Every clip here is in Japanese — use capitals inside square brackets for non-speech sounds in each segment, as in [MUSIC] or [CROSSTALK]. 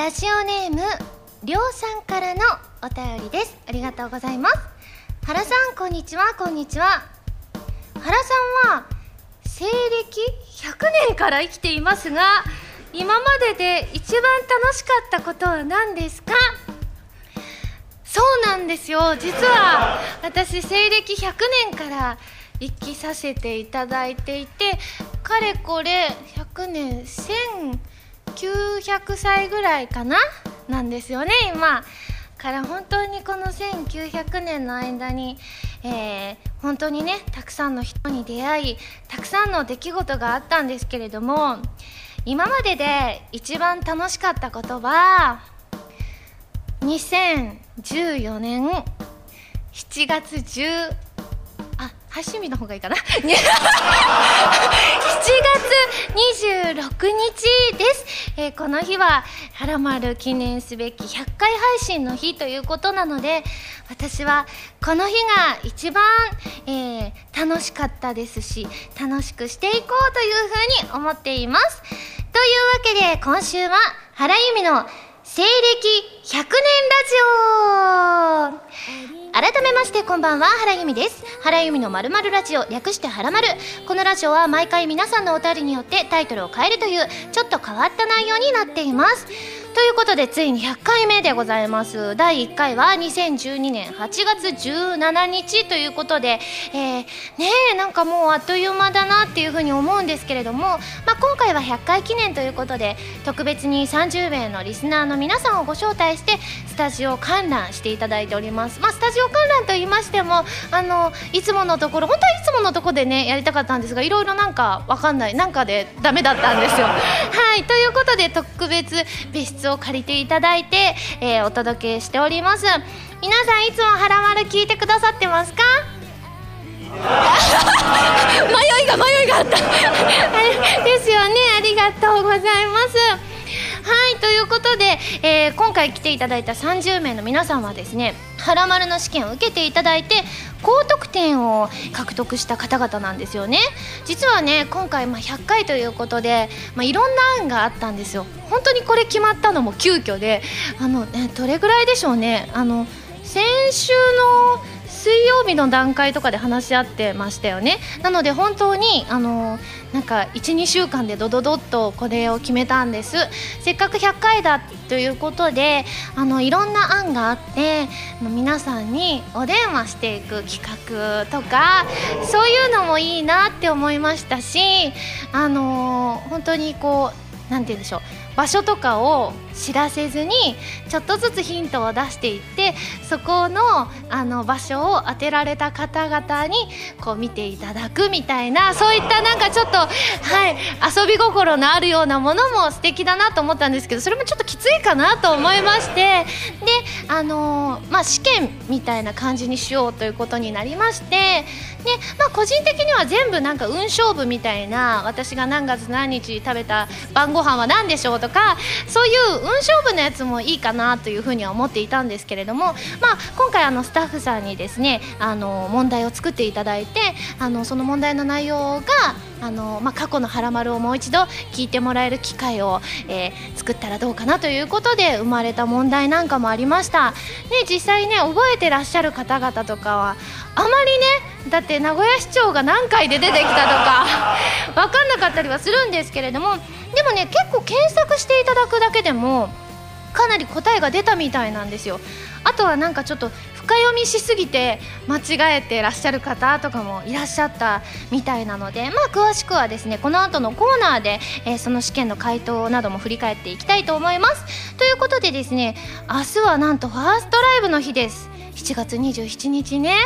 ラジオネームりょうさんからのお便りです。ありがとうございます。原さんこんにちは。こんにちは。原さんは西暦100年から生きていますが今までで一番楽しかったことは何ですか？そうなんですよ。実は私西暦100年から生きさせていただいていてかれこれ100年900歳ぐらいかな？なんですよね。今から本当にこの1900年の間に、えー、本当にねたくさんの人に出会いたくさんの出来事があったんですけれども今までで一番楽しかったことは2014年7月10あ配信日の方がいいかな。[LAUGHS] 7月26日です、えー、この日は「はらまる」記念すべき100回配信の日ということなので私はこの日が一番、えー、楽しかったですし楽しくしていこうというふうに思っています。というわけで今週は原由美の西暦100年ラジオ。改めましてこんばんは原由美です。原由美のまるまるラジオ略してはらまるこのラジオは毎回皆さんのお便りによってタイトルを変えるというちょっと変わった内容になっています。ということでついに100回目でございます。第1回は2012年8月17日ということで、えー、ねえなんかもうあっという間だなっていうふうに思うんですけれども、まあ、今回は100回記念ということで特別に30名のリスナーの皆さんをご招待してスタジオ観覧していただいております、まあ、スタジオ観覧と言いましてもあのいつものところ本当はいつものところでねやりたかったんですがいろいろなんかわかんないなんかでダメだったんですよ。ということで特別別室を借りていただいて、えー、お届けしております。皆さんいつも「はらまる」聞いてくださってますか？[LAUGHS] 迷いが迷いがあった。[LAUGHS] ですよね。ありがとうございます。はいということで、えー、今回来ていただいた30名の皆さんはですねはらまるの試験を受けていただいて高得点を獲得した方々なんですよね。実はね今回ま100回ということで、まあ、いろんな案があったんですよ。本当にこれ決まったのも急遽であの、ね、どれぐらいでしょうね。あの先週の水曜日の段階とかで話し合ってましたよね。なので本当にあのなんか12週間でドドドッとこれを決めたんです。せっかく100回だということであのいろんな案があって皆さんにお電話していく企画とかそういうのもいいなって思いましたしあの本当にこう何て言うんでしょう。場所とかを知らせずにちょっとずつヒントを出していってそこのあの場所を当てられた方々にこう見ていただくみたいなそういったなんかちょっとはい遊び心のあるようなものも素敵だなと思ったんですけどそれもちょっときついかなと思いましてであの、まあ試験みたいな感じにしようということになりましてで、まあ、個人的には全部なんか運勝負みたいな私が何月何日食べた晩ご飯は何でしょうとかそういう運勝負のやつもいいかなというふうには思っていたんですけれども、まあ、今回あのスタッフさんにですねあの問題を作っていただいてあのその問題の内容があの、まあ、過去の「はらまる」をもう一度聞いてもらえる機会を、えー、作ったらどうかなということで生まれた問題なんかもありました、ね、実際ね覚えてらっしゃる方々とかはあまりねだって名古屋市長が何回で出てきたとか [LAUGHS] 分かんなかったりはするんですけれどもでもね結構検索していただくだけでももかなり答えが出たみたいなんですよ。あとはなんかちょっと深読みしすぎて間違えてらっしゃる方とかもいらっしゃったみたいなのでまあ詳しくはですねこの後のコーナーで、えー、その試験の回答なども振り返っていきたいと思います。ということでですね明日はなんとファーストライブの日です。7月27日ね。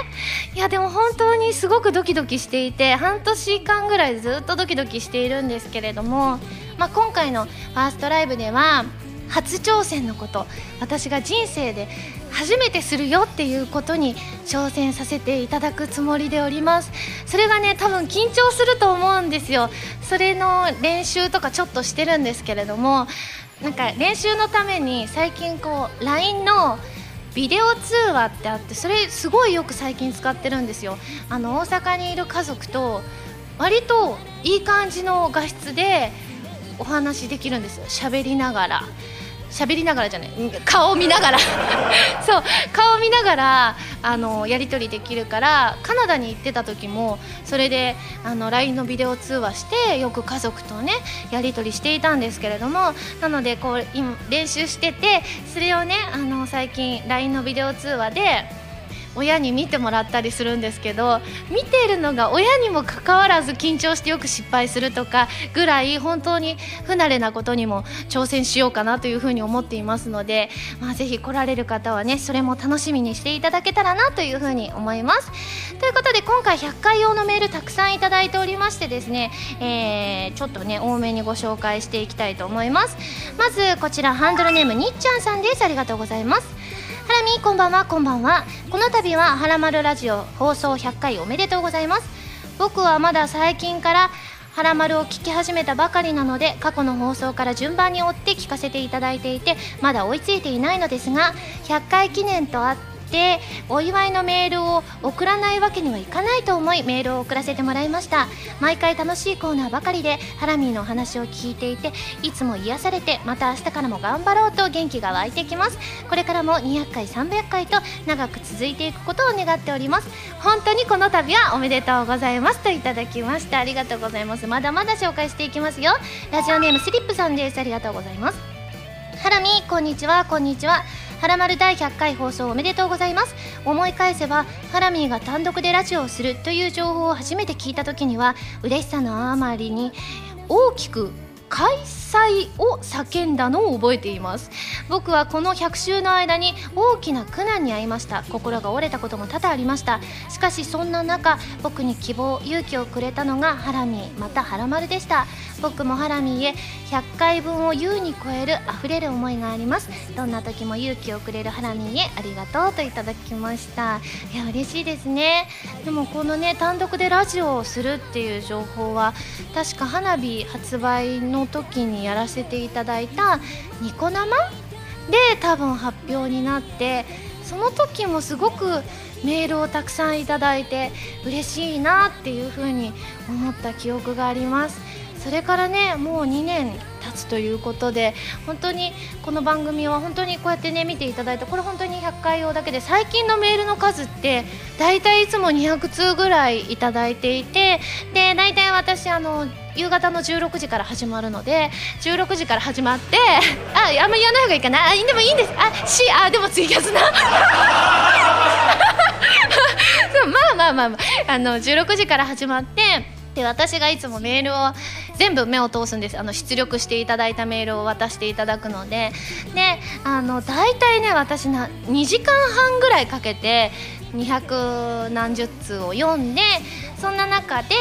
いやでも本当にすごくドキドキしていて半年間ぐらいずっとドキドキしているんですけれども、まあ、今回のファーストライブでは初挑戦のこと私が人生で初めてするよっていうことに挑戦させていただくつもりでおります。それがね多分緊張すると思うんですよ。それの練習とかちょっとしてるんですけれどもなんか練習のために最近こう LINE のビデオ通話ってあってそれすごいよく最近使ってるんですよ。あの大阪にいる家族と割といい感じの画質でお話できるんですよ。喋りながら。喋りながらじゃない。顔を見ながら。[LAUGHS] そう顔を見ながらあのやり取りできるからカナダに行ってた時もそれであの LINE のビデオ通話してよく家族とねやり取りしていたんですけれどもなのでこう今練習しててそれをねあの最近 LINE のビデオ通話で親に見てもらったりするんですけど見ているのが親にもかかわらず緊張してよく失敗するとかぐらい本当に不慣れなことにも挑戦しようかなというふうに思っていますので、まあ、ぜひ来られる方はねそれも楽しみにしていただけたらなというふうに思います。ということで今回100回用のメールたくさんいただいておりましてですね、えー、ちょっとね多めにご紹介していきたいと思います。まずこちらハンドルネームにっちゃんさんです。ありがとうございます。ハラミこんばんはこんばんは。この度はハラマルラジオ放送100回おめでとうございます。僕はまだ最近からハラマルを聞き始めたばかりなので過去の放送から順番に追って聞かせていただいていてまだ追いついていないのですが100回記念とあっててお祝いのメールを送らないわけにはいかないと思いメールを送らせてもらいました。毎回楽しいコーナーばかりでハラミーのお話を聞いていていつも癒されてまた明日からも頑張ろうと元気が湧いてきます。これからも200回300回と長く続いていくことを願っております。本当にこの度はおめでとうございます。といただきました。ありがとうございます。まだまだ紹介していきますよ。ラジオネームスリップさんです。ありがとうございます。ハラミこんにちは。こんにちは。はらまる第100回放送おめでとうございます。思い返せばハラミーが単独でラジオをするという情報を初めて聞いた時には嬉しさのあまりに大きく開催を叫んだのを覚えています。僕はこの100週の間に大きな苦難に遭いました。心が折れたことも多々ありました。しかしそんな中僕に希望勇気をくれたのがハラミー。またハラマルでした。僕もハラミーへ100回分を優に超える溢れる思いがあります。どんな時も勇気をくれるハラミーへありがとうといただきました。いや嬉しいですね。でもこのね単独でラジオをするっていう情報は確か花火発売の時にやらせていただいたニコ生？で多分発表になってその時もすごくメールをたくさんいただいて嬉しいなっていうふうに思った記憶があります。それからねもう2年経つということで本当にこの番組は本当にこうやってね見ていただいてこれ本当に100回用だけで最近のメールの数って大体いつも200通ぐらいいただいていてで大体私あの夕方の16時から始まるので16時から始まってああんまり言わない方がいいかな。あでもいいんです。あしあでもツイキャスな。[LAUGHS] まあまあまあ、まあ、あの16時から始まってで私がいつもメールを全部目を通すんです。あの出力していただいたメールを渡していただくので。であの大体ね私な2時間半ぐらいかけて200何十通を読んでそんな中で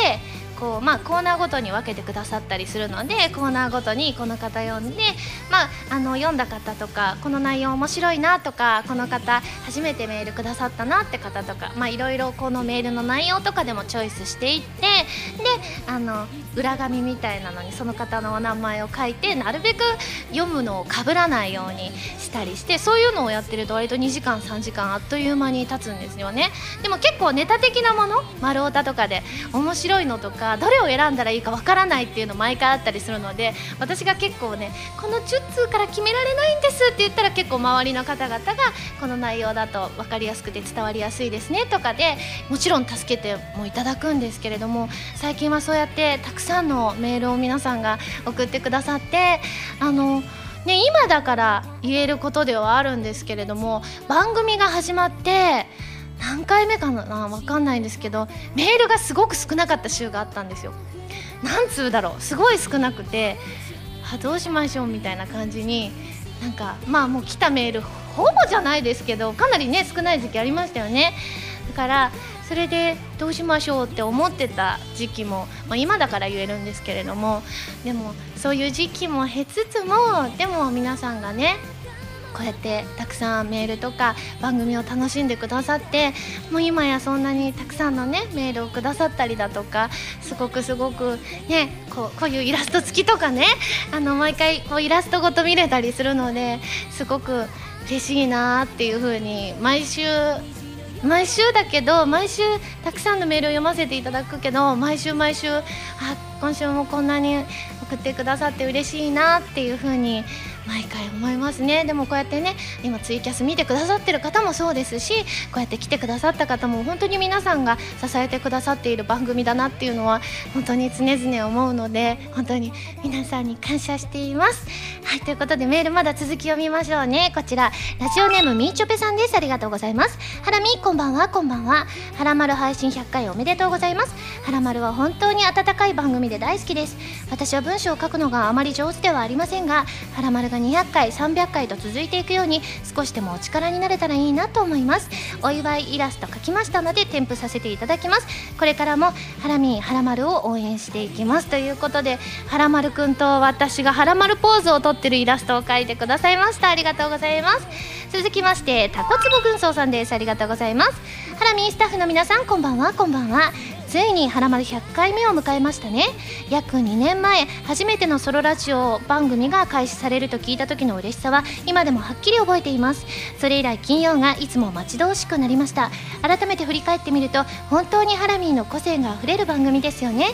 こう、まあ、コーナーごとに分けてくださったりするのでコーナーごとにこの方読んで、まあ、あの読んだ方とかこの内容面白いなとかこの方初めてメールくださったなって方とか、まあ、いろいろこのメールの内容とかでもチョイスしていってであの裏紙みたいなのにその方のお名前を書いてなるべく読むのをかぶらないようにしたりしてそういうのをやってると割と2時間3時間あっという間に経つんですよね。でも結構ネタ的なもの丸太とかで面白いのとかどれを選んだらいいかわからないっていうの毎回あったりするので私が結構ねこの10通から決められないんですって言ったら結構周りの方々がこの内容だと分かりやすくて伝わりやすいですねとかでもちろん助けてもいただくんですけれども最近はそうやってたくさんのメールを皆さんが送ってくださってあのね、今だから言えることではあるんですけれども番組が始まって何回目かな分かんないんですけどメールがすごく少なかった週があったんですよ。何通だろうすごい少なくてあどうしましょうみたいな感じになんかまあもう来たメールほぼじゃないですけどかなりね少ない時期ありましたよね。だからそれでどうしましょうって思ってた時期も、まあ、今だから言えるんですけれどもでもそういう時期も経つつもでも皆さんがねこうやってたくさんメールとか番組を楽しんでくださってもう今やそんなにたくさんのねメールをくださったりだとかすごくすごくねこうこういうイラスト付きとかねあの毎回こうイラストごと見れたりするのですごく嬉しいなっていう風に毎週毎週だけど毎週たくさんのメールを読ませていただくけど毎週毎週あ今週もこんなに送ってくださって嬉しいなっていう風に毎回思いますね。でもこうやってね今ツイキャス見てくださってる方もそうですしこうやって来てくださった方も本当に皆さんが支えてくださっている番組だなっていうのは本当に常々思うので本当に皆さんに感謝しています。はいということでメールまだ続き読みましょうね。こちらラジオネームみーちょぺさんです。ありがとうございます。ハラミこんばんは。こんばんは。はらまる配信100回おめでとうございます。はらまるは本当に温かい番組で大好きです。私は文章を書くのがあまり上手ではありませんがはらまるが200回300回と続いていくように少しでもお力になれたらいいなと思います。お祝いイラスト描きましたので添付させていただきます。これからもハラミハラマルを応援していきます。ということでハラマルくんと私がハラマルポーズをとってるイラストを描いてくださいました。ありがとうございます。続きましてタコツボ軍曹さんです。ありがとうございます。ハラミスタッフの皆さんこんばんは。こんばんは。ついに「はらまる100回目」を迎えましたね。約2年前初めてのソロラジオ番組が開始されると聞いた時の嬉しさは今でもはっきり覚えています。それ以来金曜がいつも待ち遠しくなりました。改めて振り返ってみると本当にハラミーの個性があふれる番組ですよね。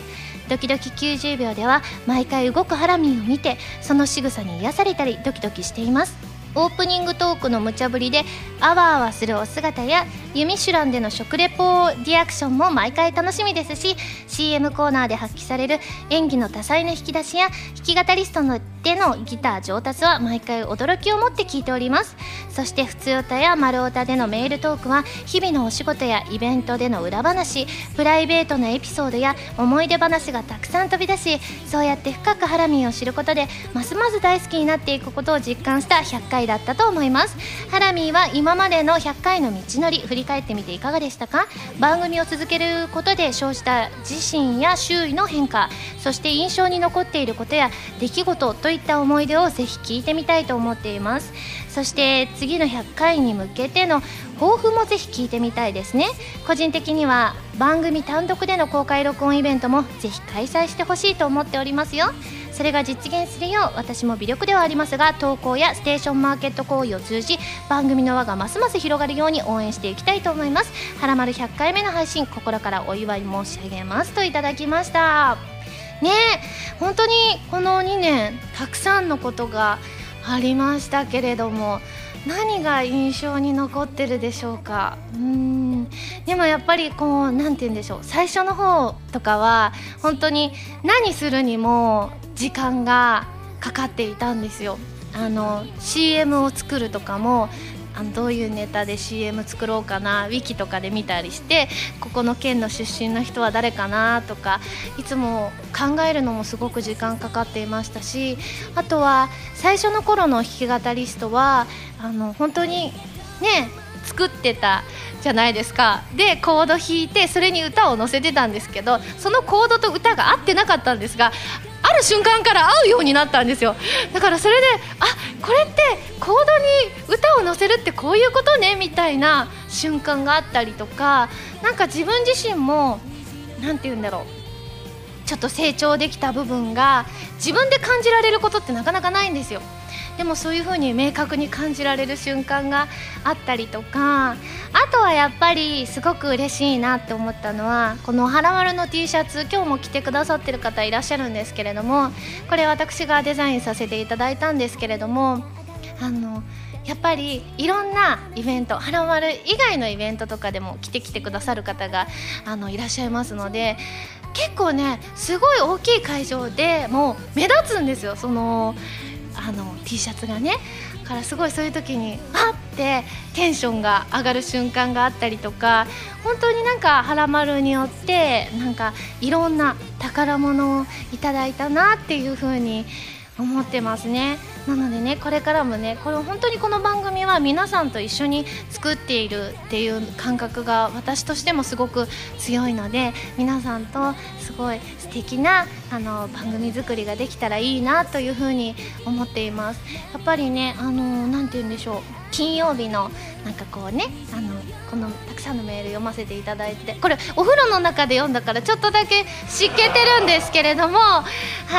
ドキドキ90秒では毎回動くハラミーを見てその仕草に癒されたりドキドキしています。オープニングトークの無茶ぶりであわあわするお姿や「ユミシュラン」での食レポリアクションも毎回楽しみですし CM コーナーで発揮される演技の多彩な引き出しや弾き語りストのでのギター上達は毎回驚きを持って聞いております。そして普通歌や丸歌でのメールトークは日々のお仕事やイベントでの裏話プライベートなエピソードや思い出話がたくさん飛び出しそうやって深くハラミーを知ることでますます大好きになっていくことを実感した100回だったと思います。ハラミーは今までの100回の道のり振り返ってみていかがでしたか？番組を続けることで生じた自身や周囲の変化そして印象に残っていることや出来事といった思い出をぜひ聞いてみたいと思っています。そして次の100回に向けての抱負もぜひ聞いてみたいですね。個人的には番組単独での公開録音イベントもぜひ開催してほしいと思っておりますよ。それが実現するよう私も微力ではありますが投稿やステーションマーケット行為を通じ番組の輪がますます広がるように応援していきたいと思います。はらまる100回目の配信心からお祝い申し上げます。といただきました。ね本当にこの2年たくさんのことがありましたけれども何が印象に残ってるでしょうか？うん。でもやっぱりこう何て言うんでしょう。最初の方とかは本当に何するにも時間がかかっていたんですよ。あの CM を作るとかもあのどういうネタで CM 作ろうかなウィキとかで見たりしてここの県の出身の人は誰かなとかいつも考えるのもすごく時間かかっていましたしあとは最初の頃の弾き語りストはあの本当にね作ってたじゃないですか。でコード弾いてそれに歌を載せてたんですけどそのコードと歌が合ってなかったんですがある瞬間から合うようになったんですよ。だからそれであこれってコードに歌を載せるってこういうことねみたいな瞬間があったりとかなんか自分自身も何て言うんだろう。ちょっと成長できた部分が自分で感じられることってなかなかないんですよ。でもそういう風に明確に感じられる瞬間があったりとかあとはやっぱりすごく嬉しいなって思ったのはこの「はらまる」の T シャツ今日も着てくださってる方いらっしゃるんですけれどもこれ私がデザインさせていただいたんですけれどもあのやっぱりいろんなイベントはらまる以外のイベントとかでも来てきてくださる方があのいらっしゃいますので結構ねすごい大きい会場でもう目立つんですよ。そのあの T シャツがねからすごいそういう時にあってテンションが上がる瞬間があったりとか本当になんか「はらまる」によってなんかいろんな宝物をいただいたなっていう風に思ってますね。なのでねこれからもねこれ本当にこの番組は皆さんと一緒に作っているっていう感覚が私としてもすごく強いので皆さんとすごい素敵なあの番組作りができたらいいなというふうに思っています。やっぱりねあのなて言うんでしょう。金曜日のなんかこうねあのこのたくさんのメール読ませていただいてこれお風呂の中で読んだからちょっとだけ湿気てるんですけれどもは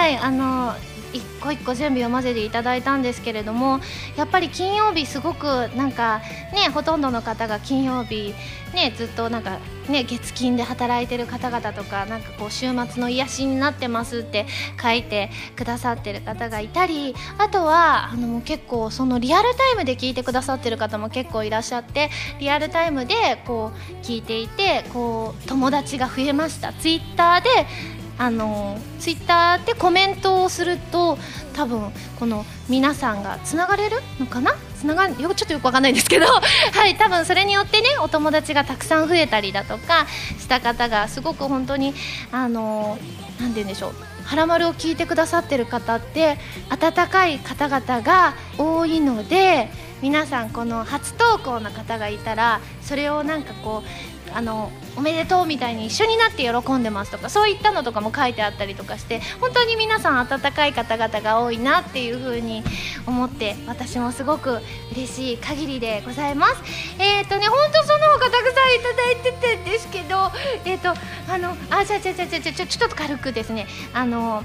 いあの一個一個全部読ませていただいたんですけれどもやっぱり金曜日すごくなんかねほとんどの方が金曜日ねずっとなんかね月金で働いてる方々とかなんかこう週末の癒しになってますって書いてくださってる方がいたりあとはあの結構そのリアルタイムで聞いてくださってる方も結構いらっしゃってリアルタイムでこう聞いていてこう友達が増えました。ツイッターであのツイッターでコメントをすると多分この皆さんがつながれるのかな？つながよちょっとよくわかんないんですけど [LAUGHS] はい多分それによってねお友達がたくさん増えたりだとかした方がすごく本当にあの何て言うんでしょう「はらまる」を聞いてくださってる方って温かい方々が多いので皆さんこの初投稿の方がいたらそれをなんかこうあのおめでとうみたいに一緒になって喜んでますとかそういったのとかも書いてあったりとかして本当に皆さん温かい方々が多いなっていう風に思って私もすごく嬉しい限りでございます。[LAUGHS] えっ、ー、とね本当その他たくさんいただいててんですけどえっ、ー、とあのあじゃじゃじゃじゃじゃちょちょっと軽くですね。あの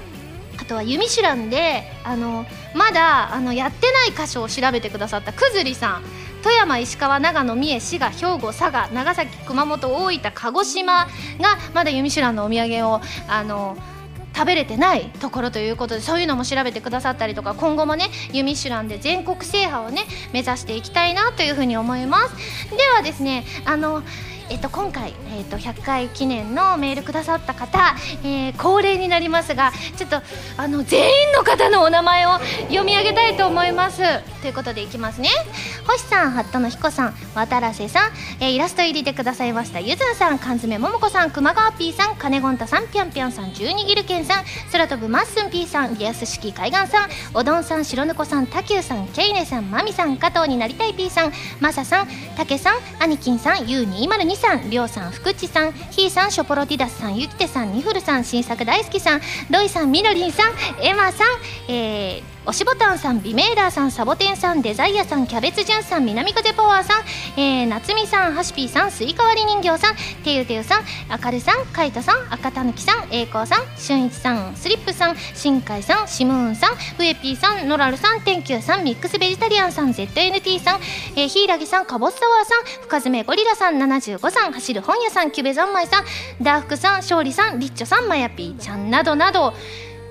あとは「ユミシュランで」あのまだあのやってない箇所を調べてくださったくずりさん。富山石川長野三重滋賀兵庫佐賀長崎熊本大分鹿児島がまだ「ユミシュラン」のお土産をあの食べれてないところということでそういうのも調べてくださったりとか今後もね「ユミシュラン」で全国制覇をね目指していきたいなというふうに思います。ではですねあのえっと、今回、えっと、100回記念のメールくださった方、えー、恒例になりますがちょっとあの全員の方のお名前を読み上げたいと思います。ということでいきますね。星さんハットの彦さん渡良瀬さん、えー、イラスト入りでくださいました。ゆずんさん缶詰桃子さん熊川 P さん金ゴンタさんぴょんぴょんさん十二ギルケンさん空飛ぶまっすん P さんリアス式海岸さんおどんさん白猫さんたきゅうさんケイネさんまみさん加藤になりたい P さんまささんたけさんアニキンさん U202 さんりょうさん福地さんひーさんショポロディダスさんゆきてさんにふるさん新作大好きさんロイさんみのりんさんエマさんえー押しボタンさんビメーダーさんサボテンさんデザイアさんキャベツジュンさん南風パワーさん、えー、夏美さんハシピーさんスイカ割り人形さんてゆてゆさんあかるさんカイトさん赤たぬきさん栄光さんしゅんいちさんスリップさん新海さんシムーンさんウエピーさんノラルさん天球さんミックスベジタリアンさん ZNT さん、えー、ヒイラギさんカボスサワーさん深爪ゴリラさん75さん走る本屋さんキュベザンマイさんダーフクさん勝利さんリッチョさんマヤピーちゃんなどなど。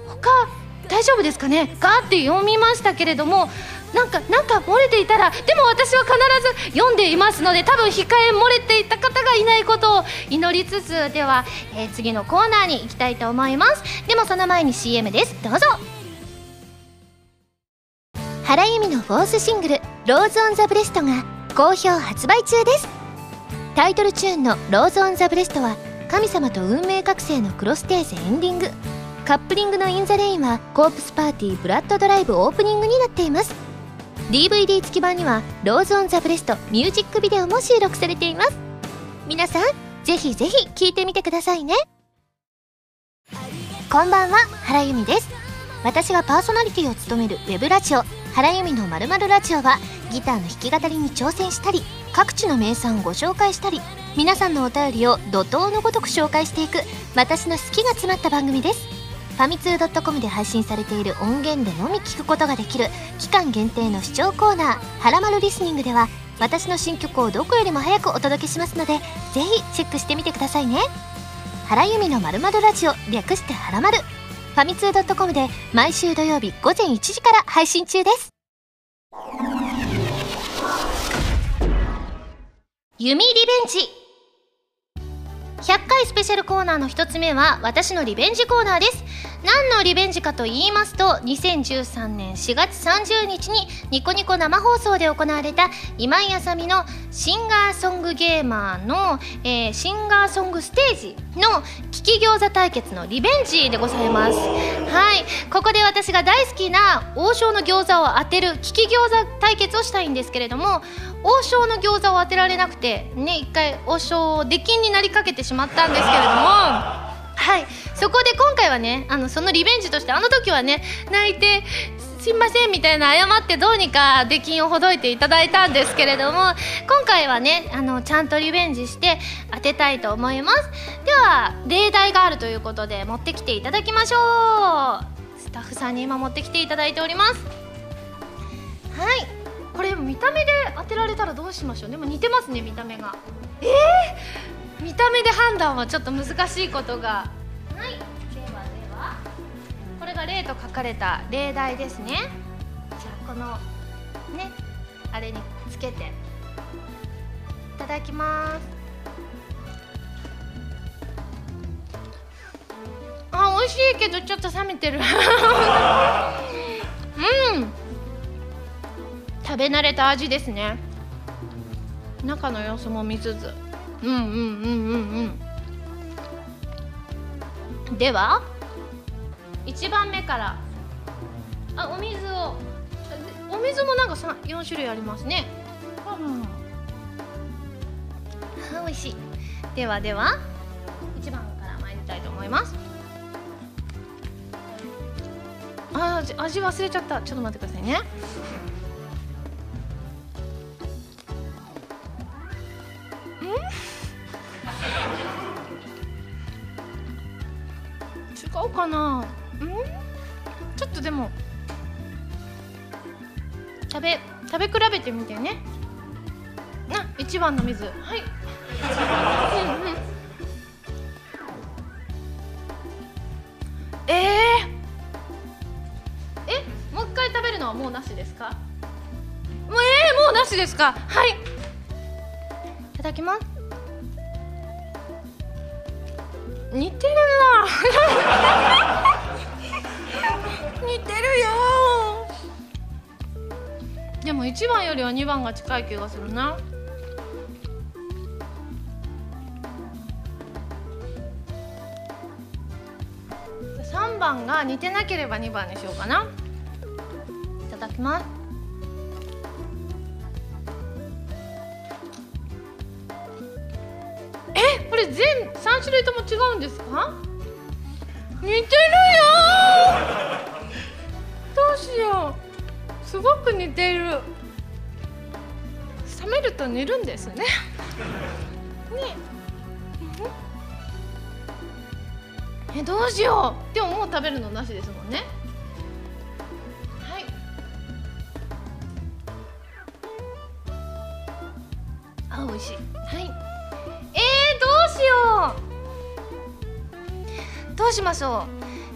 他大丈夫ですかね？ガーって読みましたけれどもなんかなんか漏れていたらでも私は必ず読んでいますので多分控え漏れていた方がいないことを祈りつつでは、えー、次のコーナーに行きたいと思います。でもその前に CM です。どうぞ。原由実のフォースシングル「ローズ・オン・ザ・ブレスト」が好評発売中です。タイトルチューンの「ローズ・オン・ザ・ブレスト」は神様と運命覚醒のクロステーゼエンディング。カップリングの「イン・ザ・レイン」はコープスパーティーブラッドドライブオープニングになっています。DVD 付き版には「ローズ・オン・ザ・ブレスト」ミュージックビデオも収録されています。皆さんぜひぜひ聴いてみてくださいね。こんばんは原由実です。私がパーソナリティを務めるウェブラジオ「原由実のまるラジオ」はギターの弾き語りに挑戦したり各地の名産をご紹介したり皆さんのお便りを怒涛のごとく紹介していく私の好きが詰まった番組です。ファミツー .com で配信されている音源でのみ聞くことができる期間限定の視聴コーナー「はらまるリスニング」では私の新曲をどこよりも早くお届けしますのでぜひチェックしてみてくださいね原由美のまるまるラジオ略してはらまるファミツー .com で毎週土曜日午前1時から配信中です弓リベンジ100回スペシャルコーナーの1つ目は私のリベンジコーナーです何のリベンジかと言いますと2013年4月30日にニコニコ生放送で行われた今井あさみのシンガーソングゲーマーの、えー、シンガーソングステージの利き餃子対決のリベンジでございます。はい。ここで私が大好きな王将の餃子を当てる利き餃子対決をしたいんですけれども王将の餃子を当てられなくてね一回王将を出禁になりかけてしまったんですけれどもはい。そこで今回はねあのそのリベンジとしてあの時はね泣いてすいませんみたいな謝ってどうにか出禁をほどいていただいたんですけれども今回はねあのちゃんとリベンジして当てたいと思います。では例題があるということで持ってきていただきましょう。スタッフさんに今持ってきていただいております。はい。これ見た目で当てられたらどうしましょう。でも似てますね見た目が。えー、見た目で判断はちょっと難しいことが。はい。ではでは。これが例と書かれた例題ですね。じゃあこのねあれにつけて。いただきます。あ美味しいけどちょっと冷めてる。[LAUGHS] うん。食べ慣れた味ですね。中の様子も見つつうんうんうんうんでは1番目から。あお水を。お水もなんか4種類ありますね。うん美味しい。ではでは1番から参りたいと思います。あ味忘れちゃった。ちょっと待ってくださいね。かな。ん？ちょっとでも。食べ食べ比べてみてね。あ一番の水。はい。うんうん。のはもうなしですか？もうえー、もうなしですか？はい。いただきます。似てる似てるよでも1番よりは2番が近い気がするな。3番が似てなければ2番にしようかな。いただきます。えこれ全3種類とも違うんですか？似てるよ。どうしよう。すごく似てる。冷めると寝るんですね。ね。えどうしよう。でももう食べるのなしですもんね。あ美味しい。はい。うどうしましょ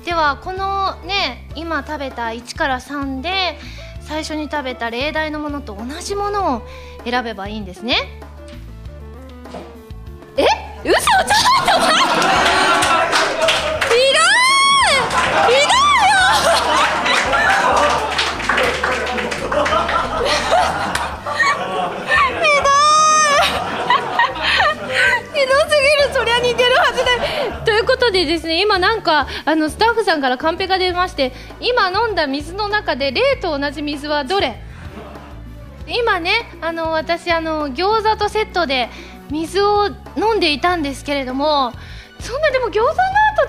う。ではこのね今食べた1から3で最初に食べた例題のものと同じものを選べばいいんですね。え？嘘！ちょっとでですね今なんかあのスタッフさんからカンペが出まして今飲んだ水の中で例と同じ水はどれ？今ねあの私あの餃子とセットで水を飲んでいたんですけれどもそんなでも餃子の後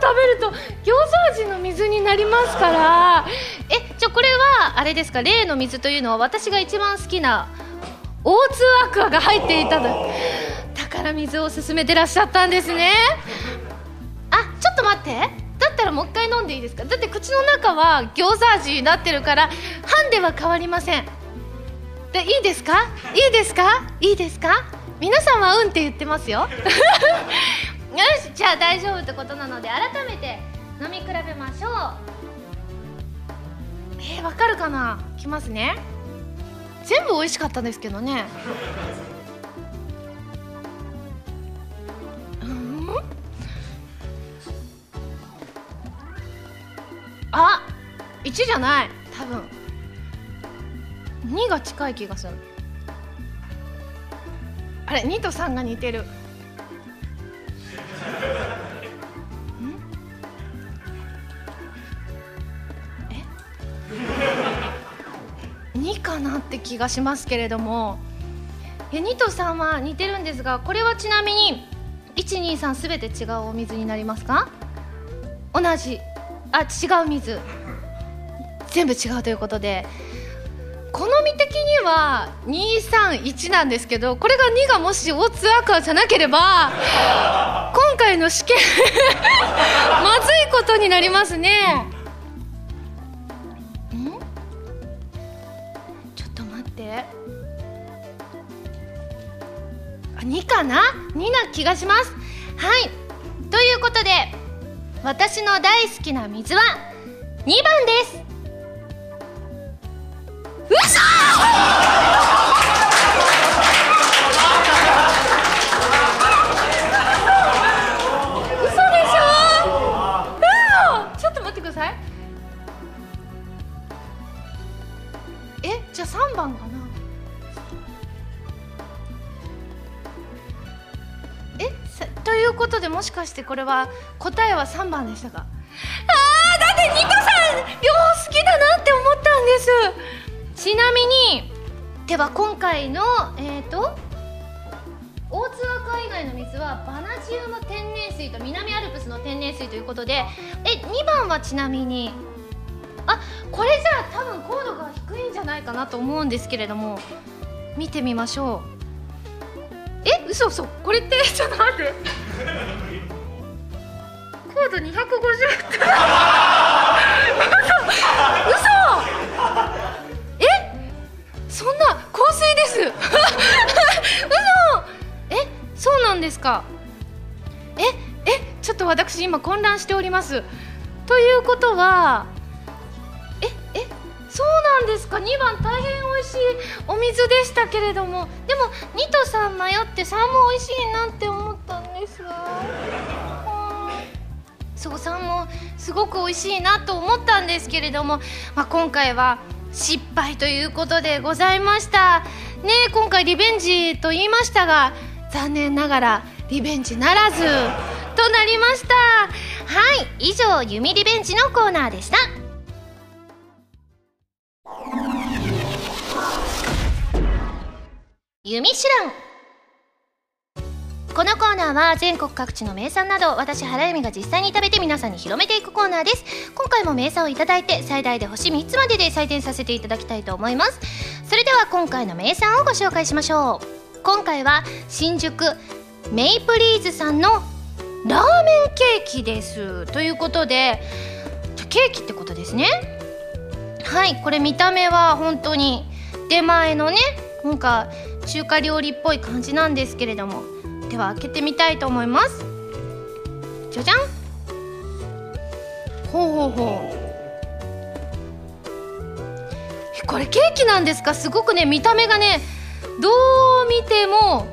食べると餃子味の水になりますから。えじゃこれはあれですか？例の水というのは私が一番好きな大津アクアが入っていただから水を勧めてらっしゃったんですね。と待って。だったらもう一回飲んでいいですか？だって口の中は餃子味になってるからハンデは変わりません。でいいですか？いいですか？いいですか？皆さんはうんって言ってますよ。[LAUGHS] よしじゃあ大丈夫ってことなので改めて飲み比べましょう。えー、わかるかな？きますね。全部美味しかったですけどね。うん？あ1じゃない。多分。2が近い気がする。あれ2と3が似てる。え？2かなって気がしますけれども。2と3は似てるんですがこれはちなみに123すべて違うお水になりますか？同じ。あ違う水。全部違うということで。好み的には231なんですけどこれが2がもし大津アクアじゃなければ今回の試験 [LAUGHS] まずいことになりますね。ちょっと待って。あ2かな？2な気がします。はい。ということで私の大好きな水は2番です。嘘！嘘でしょ？うんちょっと待ってください。えじゃあ3番いうことでもしかしてこれは答えは3番でしたか？あーだってニトさん両方好きだなって思ったんです。ちなみにでは今回のえっ、ー、と大津若以外の水はバナジウム天然水と南アルプスの天然水ということでえ2番はちなみにあこれじゃあ多分高度が低いんじゃないかなと思うんですけれども見てみましょう。え嘘嘘。これって [LAUGHS] ちょっと待って。高度250って嘘。え？そんな香水です。[LAUGHS] 嘘。えそうなんですか。ええちょっと私今混乱しております。ということはそうなんですか？2番大変美味しいお水でしたけれども。でも2と3迷って3も美味しいなって思ったんですが。そう3もすごく美味しいなと思ったんですけれども、まあ、今回は失敗ということでございました。ね今回リベンジと言いましたが残念ながらリベンジならずとなりました。はい以上「弓リベンジ」のコーナーでした。弓知らん。このコーナーは全国各地の名産など私原由美が実際に食べて皆さんに広めていくコーナーです。今回も名産をいただいて最大で星3つまでで採点させていただきたいと思います。それでは今回の名産をご紹介しましょう。今回は新宿メイプリーズさんのラーメンケーキです。ということでケーキってことですね。はいこれ見た目は本当に出前のねなんか中華料理っぽい感じなんですけれどもでは開けてみたいと思います。じゃじゃん。ほうほうほう。これケーキなんですか？すごくね見た目がねどう見ても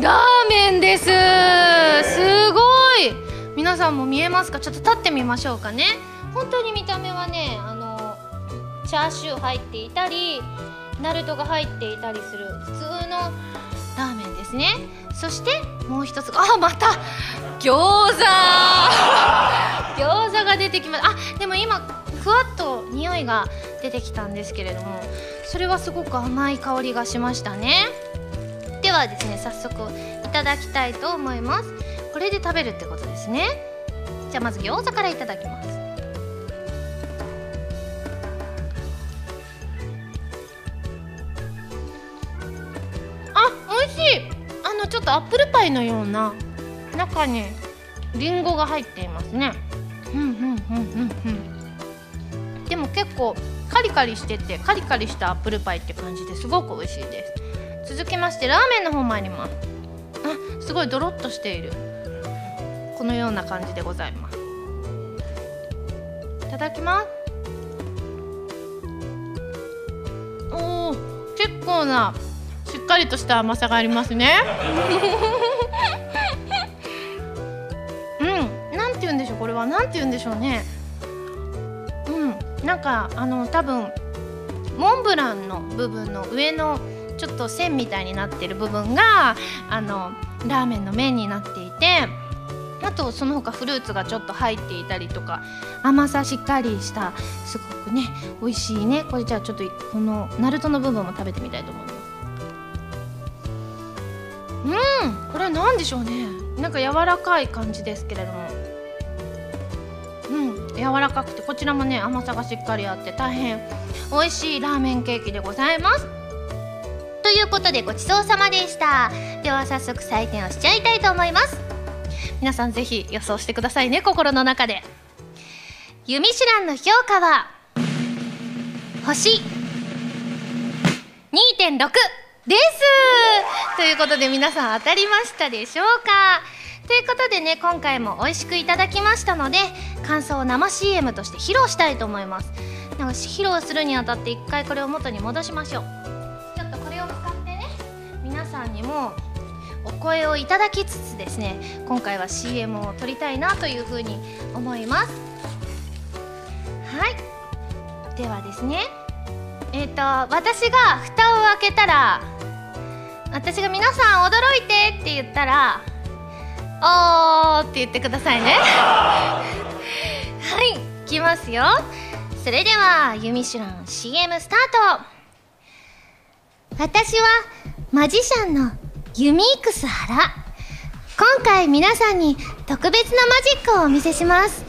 ラーメンです。すごい。皆さんも見えますか？ちょっと立ってみましょうかね。本当に見た目はねあのチャーシュー入っていたりナルトが入っていたりする普通のラーメンですね。そしてもう一つあまた餃子。[LAUGHS] 餃子が出てきましたあでも今ふわっと匂いが出てきたんですけれどもそれはすごく甘い香りがしましたね。ではですね早速いただきたいと思います。これで食べるってことですね。じゃあまず餃子からいただきます。しいあのちょっとアップルパイのような中にりんごが入っていますね。うんうんうんうんうん。でも結構カリカリしててカリカリしたアップルパイって感じですごく美味しいです。続きましてラーメンの方もあります。あすごいドロッとしている。このような感じでございます。いただきます。おお結構なしっかりとした甘さがありますね。うん。なんて言うんでしょうこれは。なんて言うんでしょうね。うん。なんかあの多分モンブランの部分の上のちょっと線みたいになってる部分があのラーメンの麺になっていてあとその他フルーツがちょっと入っていたりとか甘さしっかりしたすごくね美味しいね。これじゃあちょっとこのナルトの部分も食べてみたいと思います。うんこれは何でしょうね。なんか柔らかい感じですけれども。うん柔らかくてこちらもね甘さがしっかりあって大変美味しいラーメンケーキでございます。ということでごちそうさまでした。では早速採点をしちゃいたいと思います。皆さんぜひ予想してくださいね心の中で。弓シランの評価は星2.6です。ということで皆さん当たりましたでしょうか？ということでね今回も美味しくいただきましたので感想を生 CM として披露したいと思います。なんか披露するにあたって一回これを元に戻しましょう。ちょっとこれを使ってね皆さんにもお声をいただきつつですね今回は CM を撮りたいなというふうに思います。はい。ではですねえっ、ー、と私が蓋を開けたら私が皆さん驚いてって言ったらおーって言ってくださいね。[LAUGHS] はいいきますよ。それではユミシュラン CM スタート。私はマジシャンのユミークス原。今回皆さんに特別なマジックをお見せします。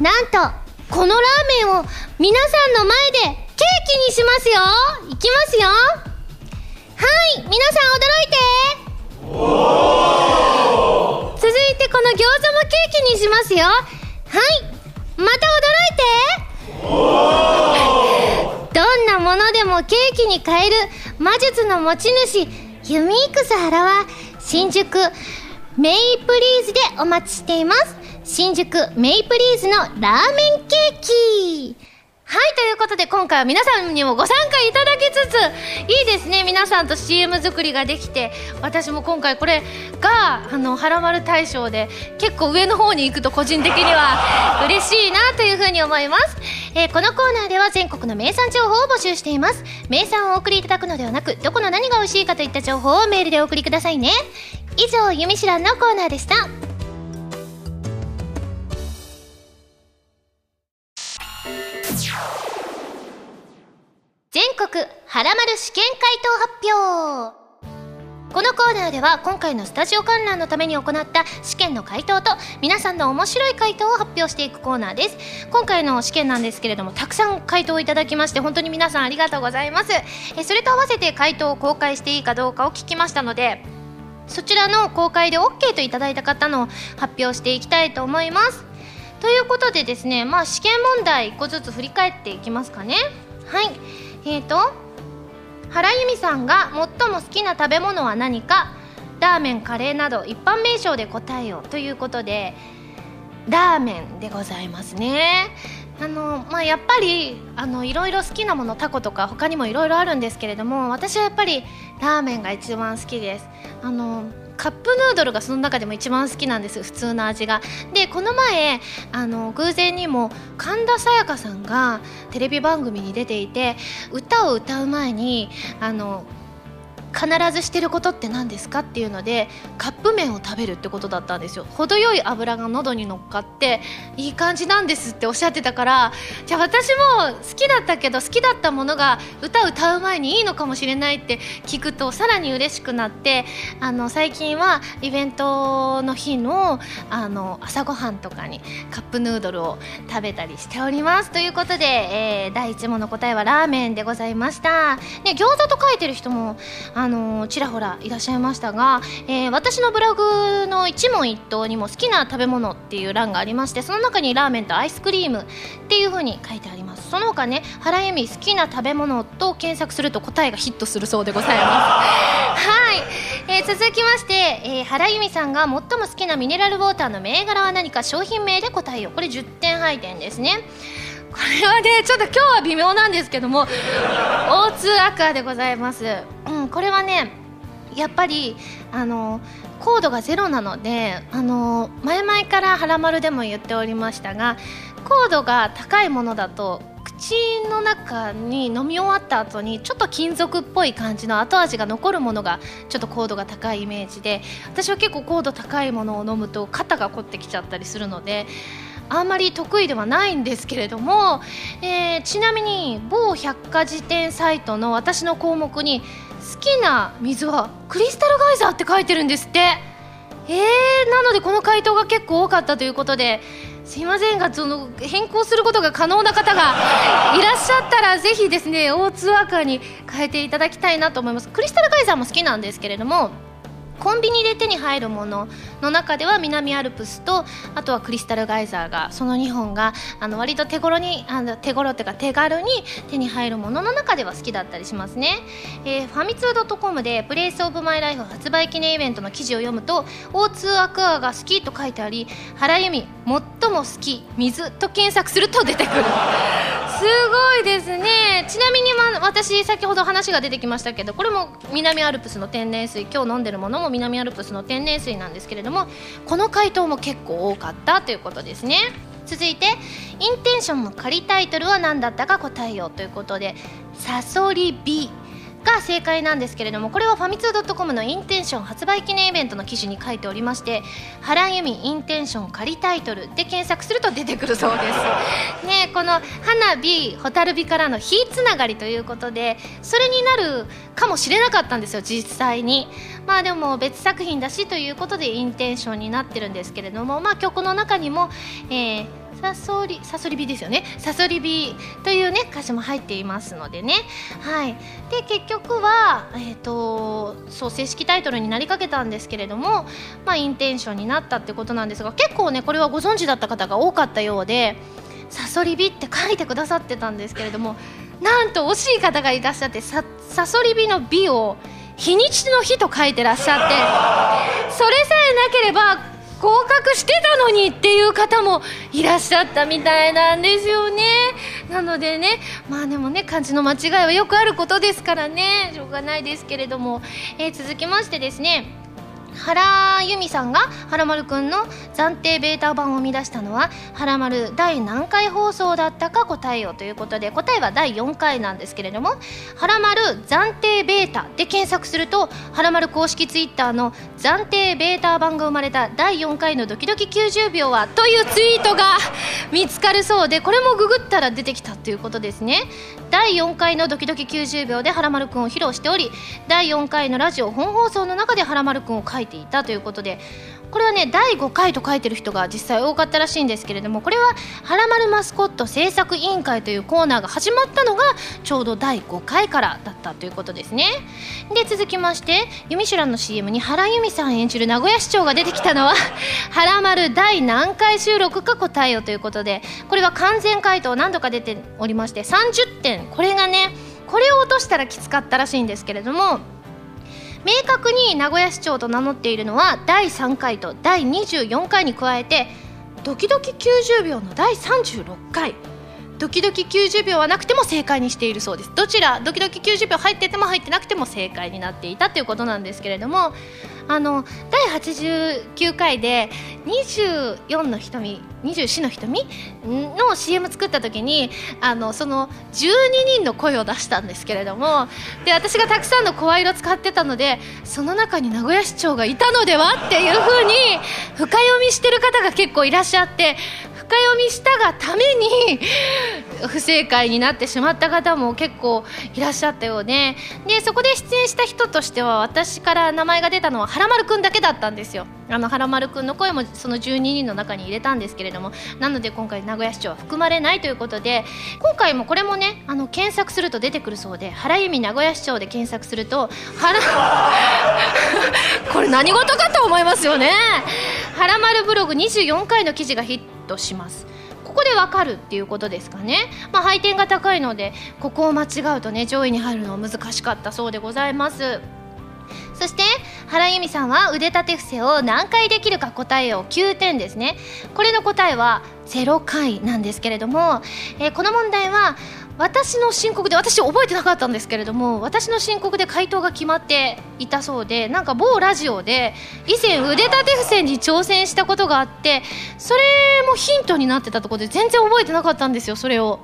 なんとこのラーメンを皆さんの前でケーキにしますよ。いきますよ。はい皆さん驚いて。続いてこの餃子もケーキにしますよ。はいまた驚いて。どんなものでもケーキに変える。魔術の持ち主ユミークス原は新宿メイプリーズでお待ちしています。新宿メイプリーズのラーメンケーキ。はいということで今回は皆さんにもご参加いただきつついいですね。皆さんと CM 作りができて私も今回これがあのはらまる大賞で結構上の方に行くと個人的には嬉しいなというふうに思います、えー、このコーナーでは全国の名産情報を募集しています。名産をお送りいただくのではなくどこの何が美味しいかといった情報をメールでお送りくださいね。以上「ゆみしらん」のコーナーでした。国はらまる試験回答発表。このコーナーでは今回のスタジオ観覧のために行った試験の回答と皆さんの面白い回答を発表していくコーナーです。今回の試験なんですけれどもたくさん回答をいただきまして本当に皆さんありがとうございます。えそれと合わせて回答を公開していいかどうかを聞きましたのでそちらの公開で OK といただいた方の発表していきたいと思います。ということでですねまあ試験問題1個ずつ振り返っていきますかね。はい。えーと原由美さんが最も好きな食べ物は何かラーメンカレーなど一般名称で答えよということでラーメンでございますね。あのまあ、やっぱりあのいろいろ好きなものタコとか他にもいろいろあるんですけれども私はやっぱりラーメンが一番好きです。あのカップヌードルがその中でも一番好きなんです普通の味が。でこの前あの偶然にも神田沙也加さんがテレビ番組に出ていて歌を歌う前にあの必ずしてることって何ですかっていうのでカップ麺を食べるってことだったんですよ。程よい油が喉に乗っかっていい感じなんですっておっしゃってたからじゃあ私も好きだったけど好きだったものが歌歌う前にいいのかもしれないって聞くとさらに嬉しくなってあの最近はイベントの日のあの朝ごはんとかにカップヌードルを食べたりしております。ということで、えー、第1問の答えはラーメンでございました、ね、餃子と書いてる人もああのちらほらいらっしゃいましたが、えー、私のブログの一問一答にも好きな食べ物っていう欄がありましてその中にラーメンとアイスクリームっていう風に書いてあります。その他ね原由美好きな食べ物と検索すると答えがヒットするそうでございます。[LAUGHS] はい、えー、続きまして、えー、原由美さんが最も好きなミネラルウォーターの銘柄は何か？商品名で答えよう。これ10点配点ですねこれはねちょっと今日は微妙なんですけども O2 アクアでございます、うん、これはねやっぱりあの高度がゼロなのであの前々から「はらまる」でも言っておりましたが高度が高いものだと口の中に飲み終わった後にちょっと金属っぽい感じの後味が残るものがちょっと高度が高いイメージで私は結構高度高いものを飲むと肩が凝ってきちゃったりするのであんまり得意ではないんですけれども、えー、ちなみに某百科事典サイトの私の項目に好きな水はクリスタルガイザーって書いてるんですって。えー、なのでこの回答が結構多かったということですいませんがその変更することが可能な方がいらっしゃったらぜひですね大津アカーに変えていただきたいなと思います。クリスタルガイザーも好きなんですけれどもコンビニで手に入るものの中では南アルプスとあとはクリスタルガイザーがその2本があの割と手頃にあの手頃っていうか手軽に手に入るものの中では好きだったりしますね、えー、ファミツー .com で「プレイスオブマイライフ発売記念イベントの記事を読むと O2 アクアが好きと書いてあり原由美最も好き水と検索すると出てくる。[LAUGHS] すごいですね。ちなみに、ま、私先ほど話が出てきましたけどこれも南アルプスの天然水今日飲んでるものも南アルプスの天然水なんですけれどもこの回答も結構多かったということですね。続いてインテンションの仮タイトルは何だったか答えようということで「サソリビ」が正解なんですけれどもこれはファミツー .com のインテンション発売記念イベントの記事に書いておりまして原由美インテンション仮タイトルで検索すると出てくるそうです。ねこの花火蛍火からの火つながりということでそれになるかもしれなかったんですよ実際に。まあでも別作品だしということでインテンションになってるんですけれどもまあ曲の中にも、えーサソリサソリビですよね。サソリビというね歌詞も入っていますのでね。はい。で結局はえっ、ー、とそう正式タイトルになりかけたんですけれどもまあインテンションになったってことなんですが結構ねこれはご存知だった方が多かったようでサソリビって書いてくださってたんですけれどもなんと惜しい方がいらっしゃってササソリビの美を日にちの日と書いてらっしゃってそれさえなければ合格してたのにっていう方もいらっしゃったみたいなんですよね。なのでねまあでもね漢字の間違いはよくあることですからね。しょうがないですけれども、えー、続きましてですね。原由美さんがはらまるくんの暫定ベータ版を生み出したのははらまる第何回放送だったか答えようということで答えは第4回なんですけれどもはらまる暫定ベータで検索するとはらまる公式ツイッターの暫定ベータ版が生まれた第4回のドキドキ90秒はというツイートが見つかるそうでこれもググったら出てきたということですね。第4回のドキドキ90秒ではらまるくんを披露しており第4回のラジオ本放送の中ではらまるくんを書いていたということでこれはね第5回と書いてる人が実際多かったらしいんですけれどもこれは「はらまるマスコット制作委員会」というコーナーが始まったのがちょうど第5回からだったということですね。で続きまして「ユミシュラン」の CM に原由美さん演じる名古屋市長が出てきたのは「はらまる第何回収録か答えよ」ということでこれは完全回答何度か出ておりまして30点。これがねこれを落としたらきつかったらしいんですけれども明確に名古屋市長と名乗っているのは第3回と第24回に加えてドキドキ90秒の第36回。ドキドキ90秒はなくても正解にしているそうです。どちらドキドキ90秒入ってても入ってなくても正解になっていたということなんですけれどもあの第89回で24の瞳24の瞳の CM 作った時にあのその12人の声を出したんですけれどもで私がたくさんの声色使ってたのでその中に名古屋市長がいたのではっていうふうに深読みしてる方が結構いらっしゃって深読みしたがために不正解になってしまった方も結構いらっしゃったようででそこで出演した人としては私から名前が出たのははらまるくんだけだったんですよ。あのはらまるくんの声もその12人の中に入れたんですけれどもなので今回名古屋市長は含まれないということで今回もこれもねあの検索すると出てくるそうで原由美名古屋市長で検索すると原 [LAUGHS] これ何事かと思いますよね。はらまるブログ24回の記事がヒットします。ここでわかるっていうことですかね、まあ、配点が高いのでここを間違うとね上位に入るのは難しかったそうでございます。そして原由美さんは腕立て伏せを何回できるか答えを9点ですねこれの答えは0回なんですけれども、えー、この問題は私の申告で私覚えてなかったんですけれども私の申告で回答が決まっていたそうでなんか某ラジオで以前腕立て伏せに挑戦したことがあってそれもヒントになってたところで全然覚えてなかったんですよそれを。